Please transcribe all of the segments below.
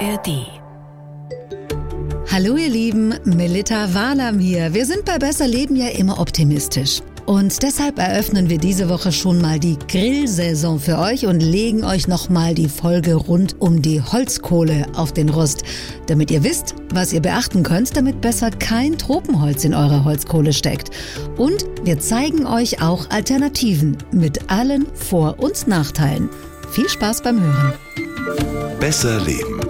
ARD. Hallo ihr Lieben, Melita Walam hier. Wir sind bei Besser Leben ja immer optimistisch. Und deshalb eröffnen wir diese Woche schon mal die Grillsaison für euch und legen euch nochmal die Folge rund um die Holzkohle auf den Rust, damit ihr wisst, was ihr beachten könnt, damit besser kein Tropenholz in eurer Holzkohle steckt. Und wir zeigen euch auch Alternativen mit allen Vor- und Nachteilen. Viel Spaß beim Hören. Besser Leben.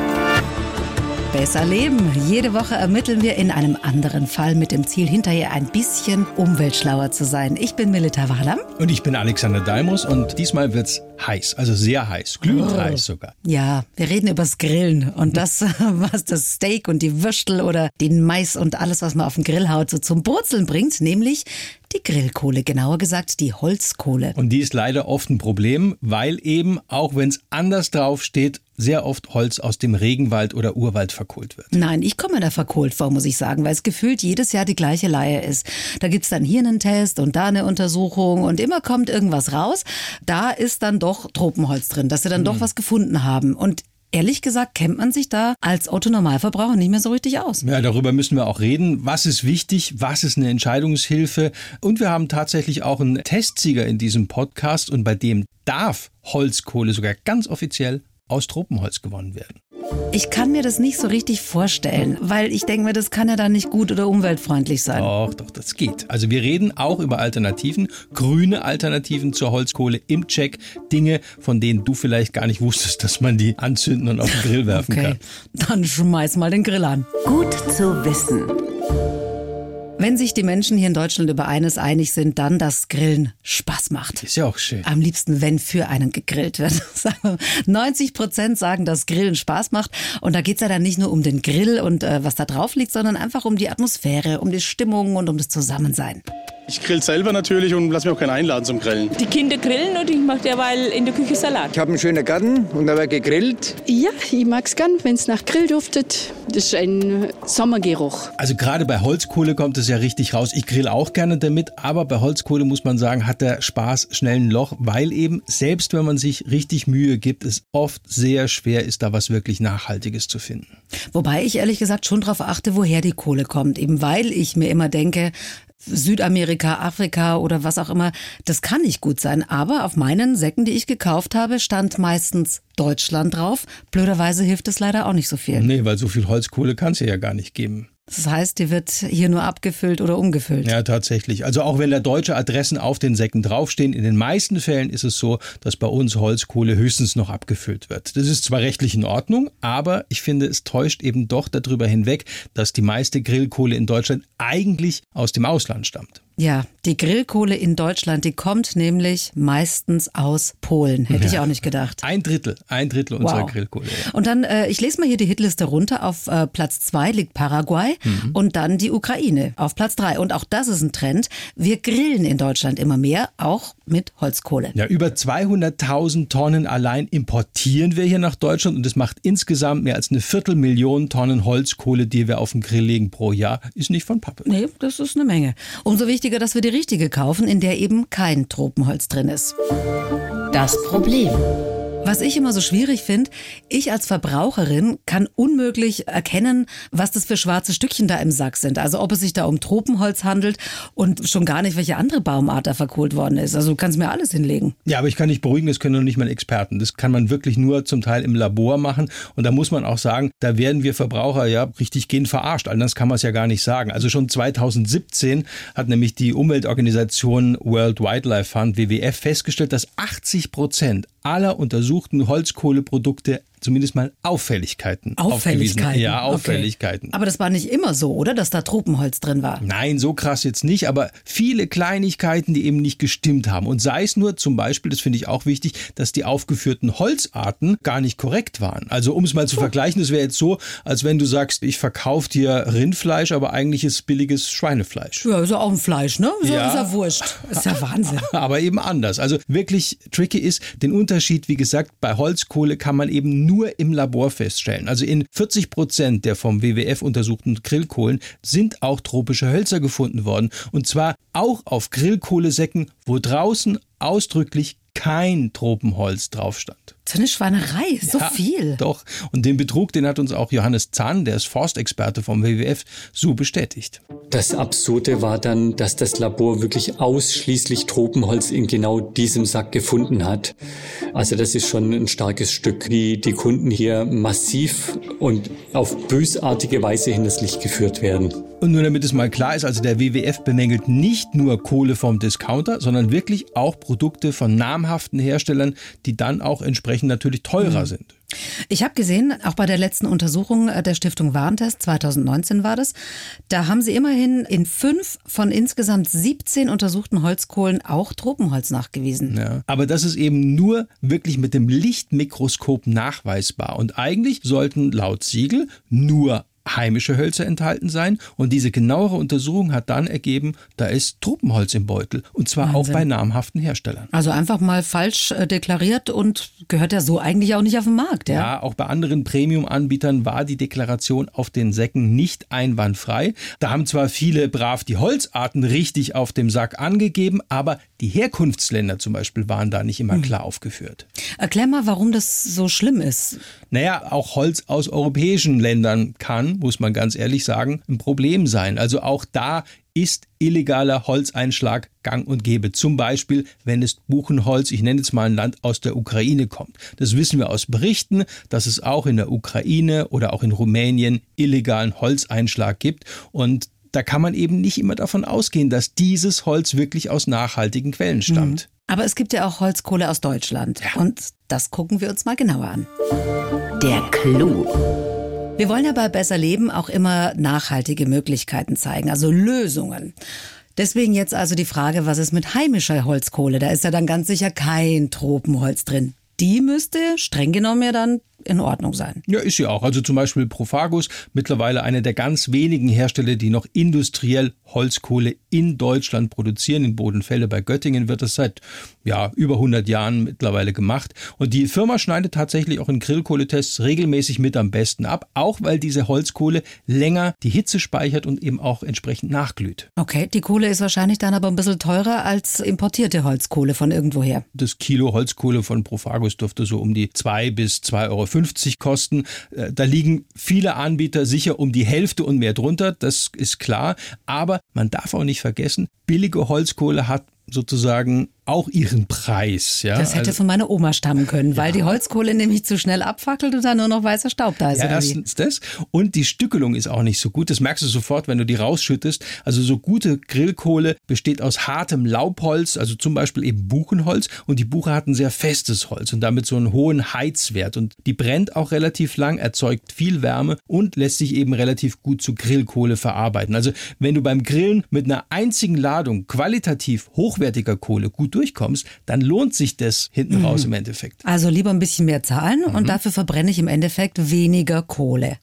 Besser leben. Jede Woche ermitteln wir in einem anderen Fall mit dem Ziel, hinterher ein bisschen umweltschlauer zu sein. Ich bin Melita Walam. Und ich bin Alexander Dalmus und diesmal wird's heiß, also sehr heiß, glühend Oh. heiß sogar. Ja, wir reden übers Grillen und das, was das Steak und die Würstel oder den Mais und alles, was man auf den Grill haut, so zum Brutzeln bringt, nämlich die Grillkohle, genauer gesagt die Holzkohle. Und die ist leider oft ein Problem, weil eben, auch wenn es anders drauf steht, sehr oft Holz aus dem Regenwald oder Urwald verkohlt wird. Nein, ich komme da verkohlt vor, muss ich sagen, weil es gefühlt jedes Jahr die gleiche Leier ist. Da gibt's dann hier einen Test und da eine Untersuchung und immer kommt irgendwas raus. Da ist dann doch Tropenholz drin, dass sie dann doch was gefunden haben. Und ehrlich gesagt kennt man sich da als Autonormalverbraucher nicht mehr so richtig aus. Ja, darüber müssen wir auch reden. Was ist wichtig? Was ist eine Entscheidungshilfe? Und wir haben tatsächlich auch einen Testsieger in diesem Podcast und bei dem darf Holzkohle sogar ganz offiziell aus Tropenholz gewonnen werden. Ich kann mir das nicht so richtig vorstellen, weil ich denke mir, das kann ja dann nicht gut oder umweltfreundlich sein. Doch, doch, das geht. Also wir reden auch über Alternativen, grüne Alternativen zur Holzkohle im Check. Dinge, von denen du vielleicht gar nicht wusstest, dass man die anzünden und auf den Grill werfen Okay, kann. dann schmeiß mal den Grill an. Gut zu wissen. Wenn sich die Menschen hier in Deutschland über eines einig sind, dann, dass Grillen Spaß macht. Ist ja auch schön. Am liebsten, wenn für einen gegrillt wird. Sagen wir, 90 Prozent sagen, dass Grillen Spaß macht. Und da geht's ja dann nicht nur um den Grill und äh, was da drauf liegt, sondern einfach um die Atmosphäre, um die Stimmung und um das Zusammensein. Ich grill selber natürlich und lass mir auch keinen einladen zum Grillen. Die Kinder grillen und ich mache derweil in der Küche Salat. Ich habe einen schönen Garten und da wird gegrillt. Ja, ich mag's gern, wenn es nach Grill duftet. Das ist ein Sommergeruch. Also gerade bei Holzkohle kommt es ja richtig raus. Ich grill auch gerne damit, aber bei Holzkohle muss man sagen, hat der Spaß schnell ein Loch, weil eben selbst wenn man sich richtig Mühe gibt, es oft sehr schwer ist, da was wirklich Nachhaltiges zu finden. Wobei ich ehrlich gesagt schon darauf achte, woher die Kohle kommt. Eben weil ich mir immer denke, Südamerika, Afrika oder was auch immer, das kann nicht gut sein. Aber auf meinen Säcken, die ich gekauft habe, stand meistens Deutschland drauf. Blöderweise hilft es leider auch nicht so viel. Nee, weil so viel Holzkohle kann es ja gar nicht geben. Das heißt, die wird hier nur abgefüllt oder umgefüllt. Ja, tatsächlich. Also auch wenn da deutsche Adressen auf den Säcken draufstehen, in den meisten Fällen ist es so, dass bei uns Holzkohle höchstens noch abgefüllt wird. Das ist zwar rechtlich in Ordnung, aber ich finde, es täuscht eben doch darüber hinweg, dass die meiste Grillkohle in Deutschland eigentlich aus dem Ausland stammt. Ja, die Grillkohle in Deutschland, die kommt nämlich meistens aus Polen. Hätte ich auch nicht gedacht. Ein Drittel, ein Drittel unserer Wow. Grillkohle. Ja. Und dann, äh, ich lese mal hier die Hitliste runter. Auf äh, Platz zwei liegt Paraguay Mhm. und dann die Ukraine auf Platz drei. Und auch das ist ein Trend. Wir grillen in Deutschland immer mehr, auch mit Holzkohle. Ja, über 200.000 Tonnen allein importieren wir hier nach Deutschland und das macht insgesamt mehr als eine Viertelmillion Tonnen Holzkohle, die wir auf den Grill legen pro Jahr. Ist nicht von Pappe. Nee, das ist eine Menge. Umso wichtiger, dass wir die richtige kaufen, in der eben kein Tropenholz drin ist. Das Problem. Was ich immer so schwierig finde, ich als Verbraucherin kann unmöglich erkennen, was das für schwarze Stückchen da im Sack sind. Also ob es sich da um Tropenholz handelt und schon gar nicht, welche andere Baumart da verkohlt worden ist. Also du kannst mir alles hinlegen. Ja, aber ich kann dich beruhigen, das können noch nicht mal Experten. Das kann man wirklich nur zum Teil im Labor machen. Und da muss man auch sagen, da werden wir Verbraucher ja richtig gehend verarscht. Anders kann man es ja gar nicht sagen. Also schon 2017 hat nämlich die Umweltorganisation World Wildlife Fund, WWF, festgestellt, dass 80 Prozent aller untersuchten Holzkohleprodukte zumindest mal Auffälligkeiten. Auffälligkeiten. aufgewiesen- Ja, Okay. Auffälligkeiten. Aber das war nicht immer so, oder? Dass da Tropenholz drin war. Nein, so krass jetzt nicht, aber viele Kleinigkeiten, die eben nicht gestimmt haben. Und sei es nur zum Beispiel, das finde ich auch wichtig, dass die aufgeführten Holzarten gar nicht korrekt waren. Also um es mal zu vergleichen, es wäre jetzt so, als wenn du sagst, ich verkaufe dir Rindfleisch, aber eigentlich ist billiges Schweinefleisch. Ja, ist ja auch ein Fleisch, ne? So Ja. ist ja wurscht. Ist ja Wahnsinn. Aber eben anders. Also wirklich tricky ist, den Unterschied, wie gesagt, bei Holzkohle kann man eben nur im Labor feststellen. Also in 40 Prozent der vom WWF untersuchten Grillkohlen sind auch tropische Hölzer gefunden worden. Und zwar auch auf Grillkohlesäcken, wo draußen ausdrücklich kein Tropenholz drauf stand. So eine Schweinerei, so Ja, viel. Doch. Und den Betrug, den hat uns auch Johannes Zahn, der ist Forstexperte vom WWF, so bestätigt. Das Absurde war dann, dass das Labor wirklich ausschließlich Tropenholz in genau diesem Sack gefunden hat. Also das ist schon ein starkes Stück, wie die Kunden hier massiv und auf bösartige Weise hinters Licht geführt werden. Und nur damit es mal klar ist, also der WWF bemängelt nicht nur Kohle vom Discounter, sondern wirklich auch Produkte von namhaften Herstellern, die dann auch entsprechend natürlich teurer sind. Ich habe gesehen, auch bei der letzten Untersuchung äh, der Stiftung Warentest, 2019 war das, da haben sie immerhin in fünf von insgesamt 17 untersuchten Holzkohlen auch Tropenholz nachgewiesen. Ja. Aber das ist eben nur wirklich mit dem Lichtmikroskop nachweisbar. Und eigentlich sollten laut Siegel nur heimische Hölzer enthalten sein. Und diese genauere Untersuchung hat dann ergeben, da ist Tropenholz im Beutel. Und zwar auch Wahnsinn. bei namhaften Herstellern. Also einfach mal falsch äh, deklariert und gehört ja so eigentlich auch nicht auf den Markt, ja? Ja, auch bei anderen Premium-Anbietern war die Deklaration auf den Säcken nicht einwandfrei. Da haben zwar viele brav die Holzarten richtig auf dem Sack angegeben, aber die Herkunftsländer zum Beispiel waren da nicht immer klar aufgeführt. Erklär mal, warum das so schlimm ist. Naja, auch Holz aus europäischen Ländern kann, muss man ganz ehrlich sagen, ein Problem sein. Also auch da ist illegaler Holzeinschlag gang und gäbe. Zum Beispiel, wenn es Buchenholz, ich nenne jetzt mal ein Land aus der Ukraine kommt. Das wissen wir aus Berichten, dass es auch in der Ukraine oder auch in Rumänien illegalen Holzeinschlag gibt. Und da kann man eben nicht immer davon ausgehen, dass dieses Holz wirklich aus nachhaltigen Quellen stammt. Aber es gibt ja auch Holzkohle aus Deutschland. Und das gucken wir uns mal genauer an. Der Clou. Wir wollen ja bei Besser Leben auch immer nachhaltige Möglichkeiten zeigen, also Lösungen. Deswegen jetzt also die Frage, was ist mit heimischer Holzkohle? Da ist ja dann ganz sicher kein Tropenholz drin. Die müsste streng genommen ja dann in Ordnung sein. Ja, ist sie auch. Also zum Beispiel Profagus, mittlerweile einer der ganz wenigen Hersteller, die noch industriell Holzkohle in Deutschland produzieren. In Bodenfelde bei Göttingen wird das seit ja, über 100 Jahren mittlerweile gemacht. Und die Firma schneidet tatsächlich auch in Grillkohletests regelmäßig mit am besten ab, auch weil diese Holzkohle länger die Hitze speichert und eben auch entsprechend nachglüht. Okay, die Kohle ist wahrscheinlich dann aber ein bisschen teurer als importierte Holzkohle von irgendwoher. Das Kilo Holzkohle von Profagus dürfte so um die 2 bis 2,50 Euro kosten. Äh, Da liegen viele Anbieter sicher um die Hälfte und mehr drunter, das ist klar. Aber man darf auch nicht vergessen, billige Holzkohle hat sozusagen auch ihren Preis. Ja? Das hätte Also- von meiner Oma stammen können, weil die Holzkohle nämlich zu schnell abfackelt und dann nur noch weißer Staub da ist. Ja, erstens das. Und die Stückelung ist auch nicht so gut. Das merkst du sofort, wenn du die rausschüttest. Also so gute Grillkohle besteht aus hartem Laubholz, also zum Beispiel eben Buchenholz. Und die Buche hat ein sehr festes Holz und damit so einen hohen Heizwert. Und die brennt auch relativ lang, erzeugt viel Wärme und lässt sich eben relativ gut zu Grillkohle verarbeiten. Also wenn du beim Grillen mit einer einzigen Ladung qualitativ hochwertiger Kohle gut durchkommst, dann lohnt sich das hinten raus im Endeffekt. Also lieber ein bisschen mehr zahlen und dafür verbrenne ich im Endeffekt weniger Kohle.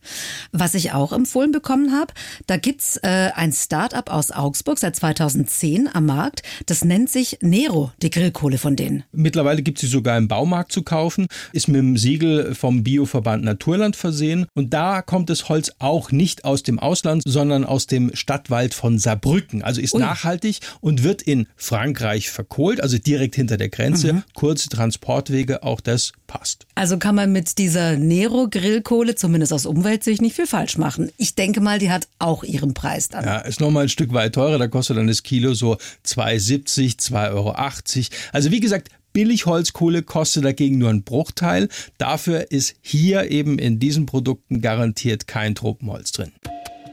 Was ich auch empfohlen bekommen habe, da gibt's äh, ein Start-up aus Augsburg seit 2010 am Markt. Das nennt sich Nero, die Grillkohle von denen. Mittlerweile gibt es sie sogar im Baumarkt zu kaufen, ist mit dem Siegel vom Bioverband Naturland versehen. Und da kommt das Holz auch nicht aus dem Ausland, sondern aus dem Stadtwald von Saarbrücken. Also ist nachhaltig und wird in Frankreich verkohlt, also direkt hinter der Grenze. Kurze Transportwege, auch das passt. Also kann man mit dieser Nero-Grillkohle zumindest aus Umweltsicht nicht viel falsch machen. Ich denke mal, die hat auch ihren Preis dann. Ja, ist nochmal ein Stück weit teurer, da kostet dann das Kilo so 2,70, 2,80 Euro. Also wie gesagt, Billigholzkohle kostet dagegen nur einen Bruchteil. Dafür ist hier eben in diesen Produkten garantiert kein Tropenholz drin.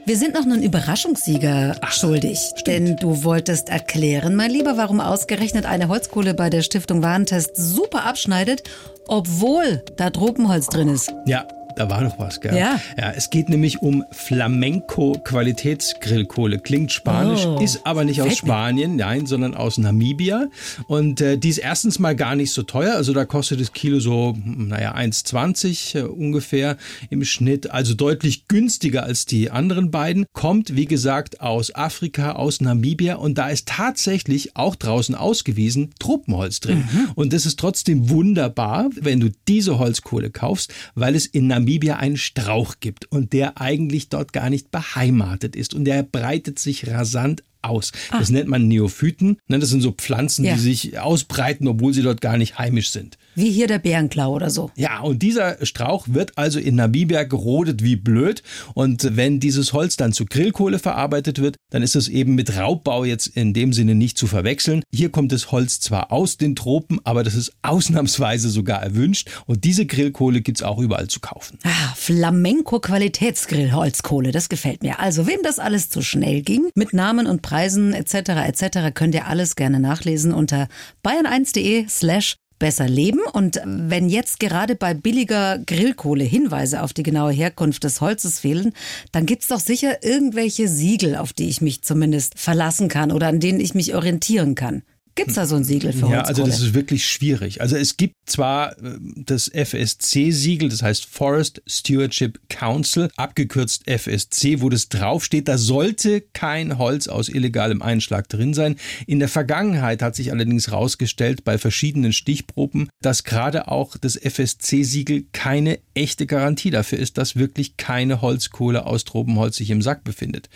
Wir sind noch einen Überraschungssieger schuldig. Denn du wolltest erklären, mein Lieber, warum ausgerechnet eine Holzkohle bei der Stiftung Warentest super abschneidet, obwohl da Tropenholz drin ist. Ja, Da war doch was, gell? Ja. Ja, es geht nämlich um Flamenco Qualitätsgrillkohle. Klingt spanisch, Oh, ist aber nicht aus. Spanien, nein, sondern aus Namibia. Und äh, die ist erstens mal gar nicht so teuer. Also da kostet das Kilo so, naja, 1,20 äh, ungefähr im Schnitt. Also deutlich günstiger als die anderen beiden. Kommt, wie gesagt, aus Afrika, aus Namibia. Und da ist tatsächlich auch draußen ausgewiesen Tropenholz drin. Und das ist trotzdem wunderbar, wenn du diese Holzkohle kaufst, weil es in Namibia einen Strauch gibt und der eigentlich dort gar nicht beheimatet ist und der breitet sich rasant aus. Das nennt man Neophyten. Ne, Das sind so Pflanzen, Ja. die sich ausbreiten, obwohl sie dort gar nicht heimisch sind. Wie hier der Bärenklau oder so. Ja, und dieser Strauch wird also in Namibia gerodet wie blöd. Und wenn dieses Holz dann zu Grillkohle verarbeitet wird, dann ist es eben mit Raubbau jetzt in dem Sinne nicht zu verwechseln. Hier kommt das Holz zwar aus den Tropen, aber das ist ausnahmsweise sogar erwünscht. Und diese Grillkohle gibt's auch überall zu kaufen. Ah, Flamenco Qualitätsgrillholzkohle, das gefällt mir. Also, wem das alles zu schnell ging, mit Namen und Preisen etc. etc. könnt ihr alles gerne nachlesen unter bayern1.de slash besser leben. Und wenn jetzt gerade bei billiger Grillkohle Hinweise auf die genaue Herkunft des Holzes fehlen, dann gibt's doch sicher irgendwelche Siegel, auf die ich mich zumindest verlassen kann oder an denen ich mich orientieren kann. Gibt's da so ein Siegel für Ja, Holzkohle? also das ist wirklich schwierig. Also es gibt zwar äh, das FSC-Siegel, das heißt Forest Stewardship Council, abgekürzt FSC, wo das draufsteht, da sollte kein Holz aus illegalem Einschlag drin sein. In der Vergangenheit hat sich allerdings herausgestellt bei verschiedenen Stichproben, dass gerade auch das FSC-Siegel keine echte Garantie dafür ist, dass wirklich keine Holzkohle aus Tropenholz sich im Sack befindet.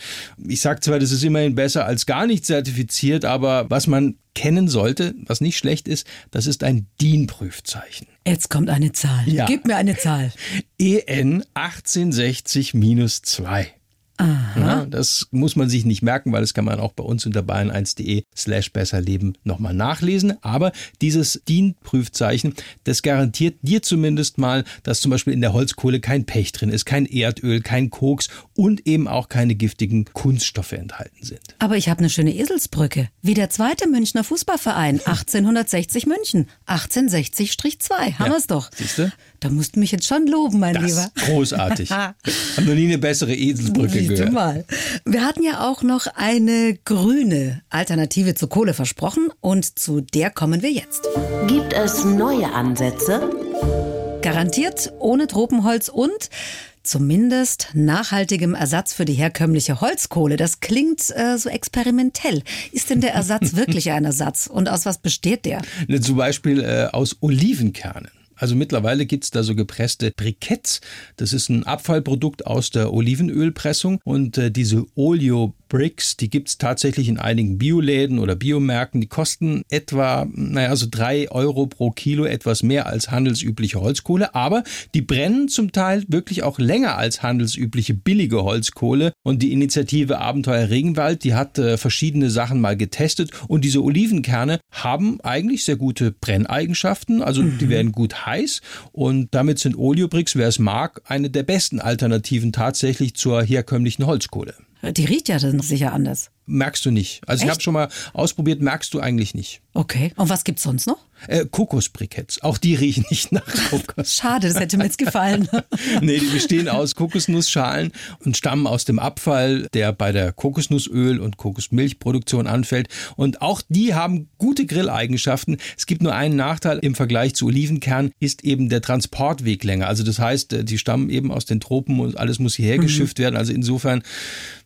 Ich sage zwar, das ist immerhin besser als gar nicht zertifiziert, aber was man kennen sollte, was nicht schlecht ist, das ist ein DIN-Prüfzeichen. Jetzt kommt eine Zahl. Ja. Gib mir eine Zahl. EN 1860-2. Ja, das muss man sich nicht merken, weil das kann man auch bei uns unter bayern1.de slash besserleben nochmal nachlesen. Aber dieses DIN-Prüfzeichen, das garantiert dir zumindest mal, dass zum Beispiel in der Holzkohle kein Pech drin ist, kein Erdöl, kein Koks und eben auch keine giftigen Kunststoffe enthalten sind. Aber ich habe eine schöne Eselsbrücke. Wie der zweite Münchner Fußballverein 1860 München. 1860-2. Haben wir's doch. Siehste? Da musst du mich jetzt schon loben, mein Das Lieber. ist großartig. Hab noch nie eine bessere Eselsbrücke Siehst du gehört. mal. Wir hatten ja auch noch eine grüne Alternative zur Kohle versprochen und zu der kommen wir jetzt. Gibt es neue Ansätze? Garantiert ohne Tropenholz und zumindest nachhaltigem Ersatz für die herkömmliche Holzkohle. Das klingt äh, so experimentell. Ist denn der Ersatz wirklich ein Ersatz? Und aus was besteht der? Zum Beispiel äh, aus Olivenkernen. Also mittlerweile gibt's da so gepresste Briketts. Das ist ein Abfallprodukt aus der Olivenölpressung. Und äh, diese Oleo Bricks, die gibt's tatsächlich in einigen Bioläden oder Biomärkten. Die kosten etwa, naja, so drei Euro pro Kilo, etwas mehr als handelsübliche Holzkohle. Aber die brennen zum Teil wirklich auch länger als handelsübliche billige Holzkohle. Und die Initiative Abenteuer Regenwald, die hat äh, verschiedene Sachen mal getestet. Und diese Olivenkerne haben eigentlich sehr gute Brenneigenschaften. Also die werden gut heiß. Und damit sind Oleobricks, wer es mag, eine der besten Alternativen tatsächlich zur herkömmlichen Holzkohle. Die riecht ja dann sicher anders. Merkst du nicht. Also ich Echt? habe schon mal ausprobiert, merkst du eigentlich nicht. Okay. Und was gibt's sonst noch? Äh, Kokosbriketts, auch die riechen nicht nach Kokos. Schade, das hätte mir jetzt gefallen. nee, die bestehen aus Kokosnussschalen und stammen aus dem Abfall, der bei der Kokosnussöl- und Kokosmilchproduktion anfällt. Und auch die haben gute Grilleigenschaften. Es gibt nur einen Nachteil im Vergleich zu Olivenkern, ist eben der Transportweg länger. Also das heißt, äh, die stammen eben aus den Tropen und alles muss hierher geschifft werden. Also insofern,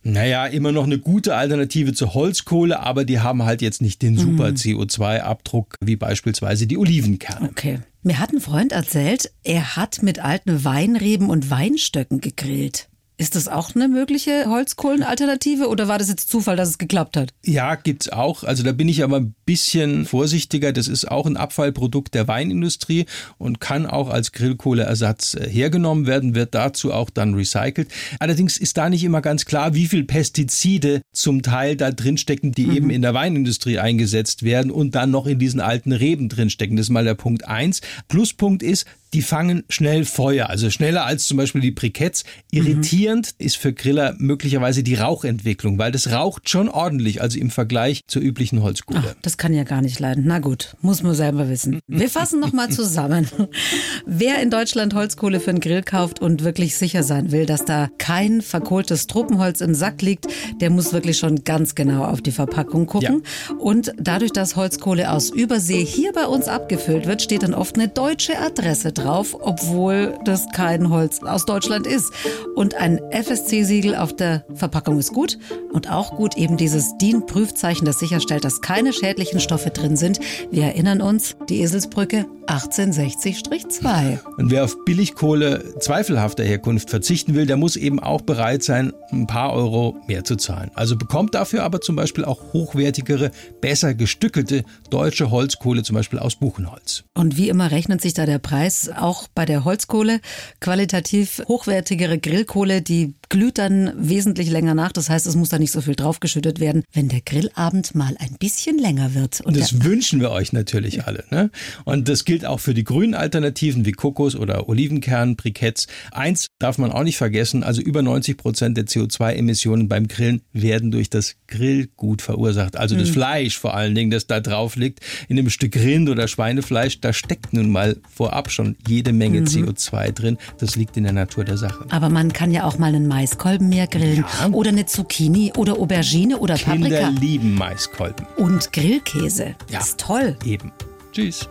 naja, immer noch eine gute Alternative zur Holzkohle, aber die haben halt jetzt nicht den super CO2-Abdruck wie beispielsweise die Olivenkerne. Okay. Mir hat ein Freund erzählt, er hat mit alten Weinreben und Weinstöcken gegrillt. Ist das auch eine mögliche Holzkohlenalternative oder war das jetzt Zufall, dass es geklappt hat? Ja, gibt's auch. Also da bin ich aber ein bisschen vorsichtiger. Das ist auch ein Abfallprodukt der Weinindustrie und kann auch als Grillkohleersatz äh, hergenommen werden, wird dazu auch dann recycelt. Allerdings ist da nicht immer ganz klar, wie viel Pestizide zum Teil da drinstecken, die eben in der Weinindustrie eingesetzt werden und dann noch in diesen alten Reben drinstecken. Das ist mal der Punkt eins. Pluspunkt ist, die fangen schnell Feuer, also schneller als zum Beispiel die Briketts. Irritierend mhm. ist für Griller möglicherweise die Rauchentwicklung, weil das raucht schon ordentlich, also im Vergleich zur üblichen Holzkohle. Ach, das kann ja gar nicht leiden. Na gut, muss man selber wissen. Wir fassen nochmal zusammen. Wer in Deutschland Holzkohle für einen Grill kauft und wirklich sicher sein will, dass da kein verkohltes Tropenholz im Sack liegt, der muss wirklich schon ganz genau auf die Verpackung gucken. Ja. Und dadurch, dass Holzkohle aus Übersee hier bei uns abgefüllt wird, steht dann oft eine deutsche Adresse drauf, obwohl das kein Holz aus Deutschland ist. Und ein FSC-Siegel auf der Verpackung ist gut und auch gut eben dieses DIN-Prüfzeichen, das sicherstellt, dass keine schädlichen Stoffe drin sind. Wir erinnern uns, die Eselsbrücke 1860-2. Und wer auf Billigkohle zweifelhafter Herkunft verzichten will, der muss eben auch bereit sein, ein paar Euro mehr zu zahlen. Also bekommt dafür aber zum Beispiel auch hochwertigere, besser gestückelte deutsche Holzkohle, zum Beispiel aus Buchenholz. Und wie immer rechnet sich da der Preis auch bei der Holzkohle. Qualitativ hochwertigere Grillkohle, die glüht dann wesentlich länger nach. Das heißt, es muss da nicht so viel draufgeschüttet werden, wenn der Grillabend mal ein bisschen länger wird. Und das wünschen wir euch natürlich alle. Ne? Und das gilt auch für die grünen Alternativen wie Kokos oder Olivenkern, Briketts. Eins darf man auch nicht vergessen, also über 90 Prozent der CO2-Emissionen beim Grillen werden durch das Grillgut verursacht. Also das mhm. Fleisch vor allen Dingen, das da drauf liegt. In einem Stück Rind oder Schweinefleisch, da steckt nun mal vorab schon jede Menge mhm. CO2 drin. Das liegt in der Natur der Sache. Aber man kann ja auch mal einen Maiskolben mehr grillen ja. oder eine Zucchini oder Aubergine oder Kinder Paprika. Kinder lieben Maiskolben. Und Grillkäse. Ja. ist toll. Eben. Tschüss.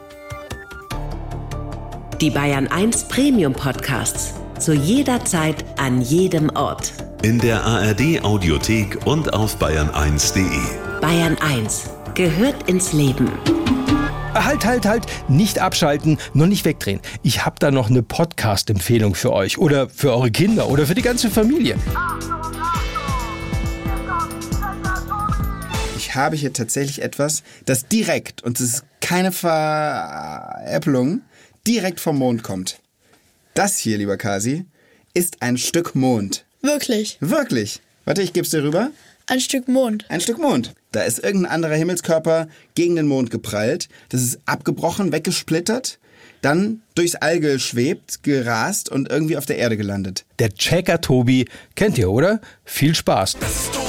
Die Bayern 1 Premium Podcasts. Zu jeder Zeit, an jedem Ort. In der ARD Audiothek und auf bayern1.de. Bayern 1 gehört ins Leben. Halt, halt, halt, nicht abschalten, noch nicht wegdrehen. Ich habe da noch eine Podcast-Empfehlung für euch oder für eure Kinder oder für die ganze Familie. Ich habe hier tatsächlich etwas, das direkt, und es ist keine Veräppelung, direkt vom Mond kommt. Das hier, lieber Kasi, ist ein Stück Mond. Wirklich? Wirklich. Warte, ich geb's dir rüber. Ein Stück Mond. Ein Stück Mond. Da ist irgendein anderer Himmelskörper gegen den Mond geprallt. Das ist abgebrochen, weggesplittert, dann durchs All geschwebt, gerast und irgendwie auf der Erde gelandet. Der Checker Tobi kennt ihr, oder? Viel Spaß. Das ist